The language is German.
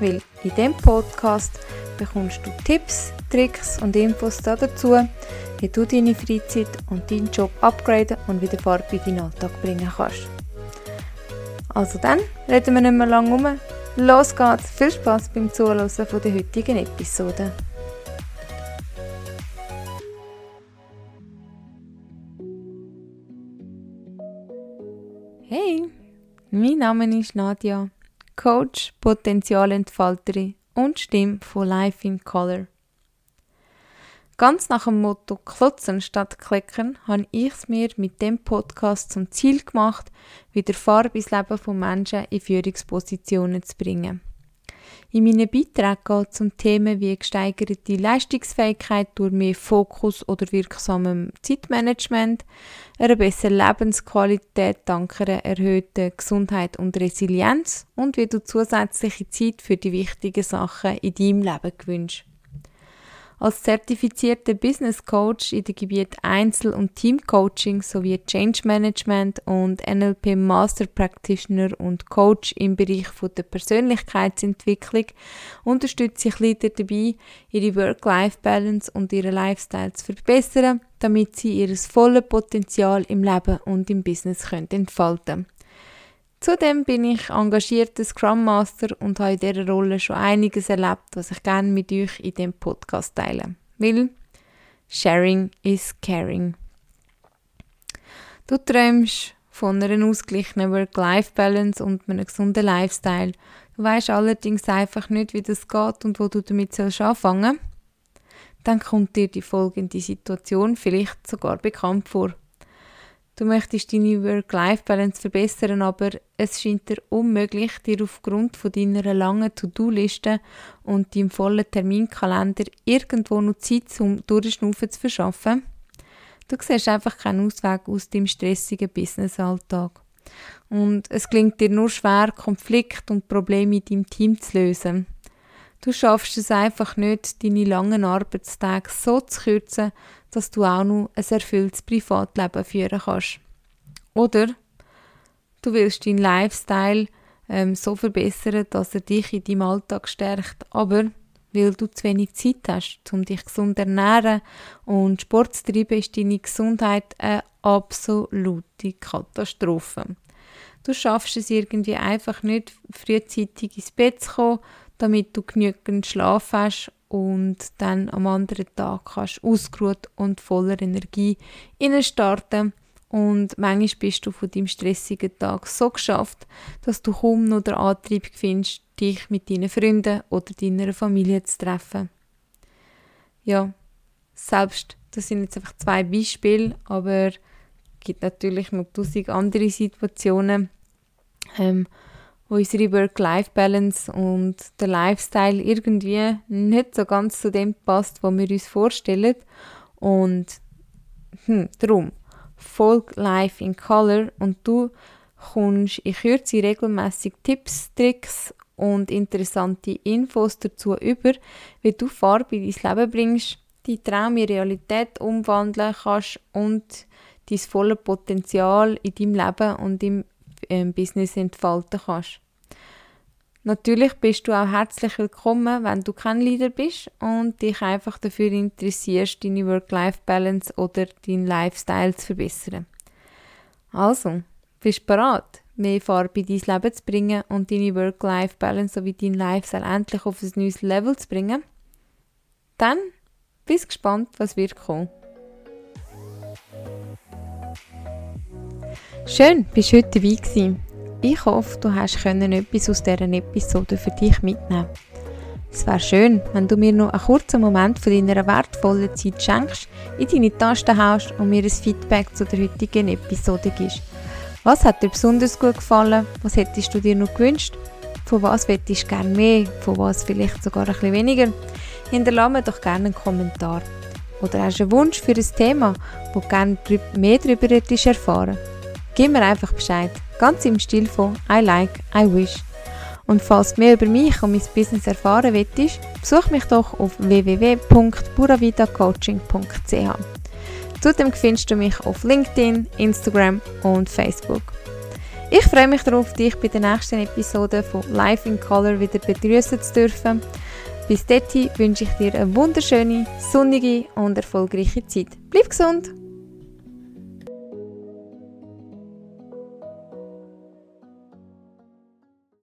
Weil in dem Podcast bekommst du Tipps, Tricks und Infos dazu, wie du deine Freizeit und deinen Job upgraden und wieder Farbe in deinen Alltag bringen kannst. Also dann, reden wir nicht mehr lange um. Los geht's! Viel Spaß beim Zuhören der heutigen Episode. Hey, mein Name ist Nadja, Coach, Potenzialentfalterin und Stimme von Life in Color. Ganz nach dem Motto Klotzen statt Klicken habe ich es mir mit dem Podcast zum Ziel gemacht, wieder Farbe ins Leben von Menschen in Führungspositionen zu bringen. In meinen Beiträgen geht es um Themen wie gesteigerte Leistungsfähigkeit durch mehr Fokus oder wirksamem Zeitmanagement, eine bessere Lebensqualität dank einer erhöhten Gesundheit und Resilienz und wie du zusätzliche Zeit für die wichtigen Sachen in deinem Leben gewünscht. Als zertifizierter Business Coach in den Gebieten Einzel- und Teamcoaching sowie Change Management und NLP Master Practitioner und Coach im Bereich der Persönlichkeitsentwicklung unterstütze ich Leader dabei, ihre Work-Life-Balance und ihren Lifestyle zu verbessern, damit sie ihr volles Potenzial im Leben und im Business entfalten können. Zudem bin ich engagierter Scrum Master und habe in dieser Rolle schon einiges erlebt, was ich gerne mit euch in dem Podcast teile. Weil Sharing is Caring. Du träumst von einer ausgeglichenen Work-Life-Balance und einem gesunden Lifestyle. Du weißt allerdings einfach nicht, wie das geht und wo du damit sollst anfangen. Dann kommt dir die folgende Situation vielleicht sogar bekannt vor. Du möchtest deine Work-Life-Balance verbessern, aber es scheint dir unmöglich, dir aufgrund von deiner langen To-Do-Liste und deinem vollen Terminkalender irgendwo noch Zeit zum Durchschnaufen zu verschaffen. Du siehst einfach keinen Ausweg aus deinem stressigen Business-Alltag. Und es klingt dir nur schwer, Konflikte und Probleme in deinem Team zu lösen. Du schaffst es einfach nicht, deine langen Arbeitstage so zu kürzen, dass du auch noch ein erfülltes Privatleben führen kannst. Oder du willst deinen Lifestyle ähm, so verbessern, dass er dich in deinem Alltag stärkt, aber weil du zu wenig Zeit hast, um dich gesund zu ernähren und Sport zu treiben, ist deine Gesundheit eine absolute Katastrophe. Du schaffst es irgendwie einfach nicht, frühzeitig ins Bett zu kommen, damit du genügend Schlaf hast und dann am anderen Tag kannst ausgeruht und voller Energie starten und manchmal bist du von deinem stressigen Tag so geschafft, dass du kaum noch den Antrieb findest, dich mit deinen Freunden oder deiner Familie zu treffen. Ja, selbst, das sind jetzt einfach zwei Beispiele, aber es gibt natürlich noch tausend andere Situationen, ähm, wo unsere Work-Life-Balance und der Lifestyle irgendwie nicht so ganz zu dem passt, was wir uns vorstellen. Und hm, darum, folg Life in Color und du kommst in Kürze regelmäßig Tipps, Tricks und interessante Infos dazu über, wie du Farbe in dein Leben bringst, die Traum in Realität umwandeln kannst und dein volles Potenzial in deinem Leben und im ähm, Business entfalten kannst. Natürlich bist du auch herzlich willkommen, wenn du kein Leader bist und dich einfach dafür interessierst, deine Work-Life-Balance oder deinen Lifestyle zu verbessern. Also, bist du bereit, mehr Farbe in dein Leben zu bringen und deine Work-Life-Balance sowie deinen Lifestyle endlich auf ein neues Level zu bringen? Dann bist gespannt, was wird kommen. Schön, bist du heute dabei gewesen. Ich hoffe, du hast können etwas aus dieser Episode für dich mitnehmen. Es wäre schön, wenn du mir noch einen kurzen Moment von deiner wertvollen Zeit schenkst, in deine Tasten haust und mir ein Feedback zu der heutigen Episode gibst. Was hat dir besonders gut gefallen? Was hättest du dir noch gewünscht? Von was hättest du gerne mehr? Von was vielleicht sogar ein bisschen weniger? Hinterlasse mir doch gerne einen Kommentar. oder hast einen Wunsch für ein Thema, wo du gerne mehr darüber erfahren Gib mir einfach Bescheid, ganz im Stil von I like, I wish. Und falls du mehr über mich und mein Business erfahren willst, besuch mich doch auf www.buravitacoaching.ch. Zudem findest du mich auf LinkedIn, Instagram und Facebook. Ich freue mich darauf, dich bei der nächsten Episode von Life in Color wieder begrüßen zu dürfen. Bis dahin wünsche ich dir eine wunderschöne, sonnige und erfolgreiche Zeit. Bleib gesund!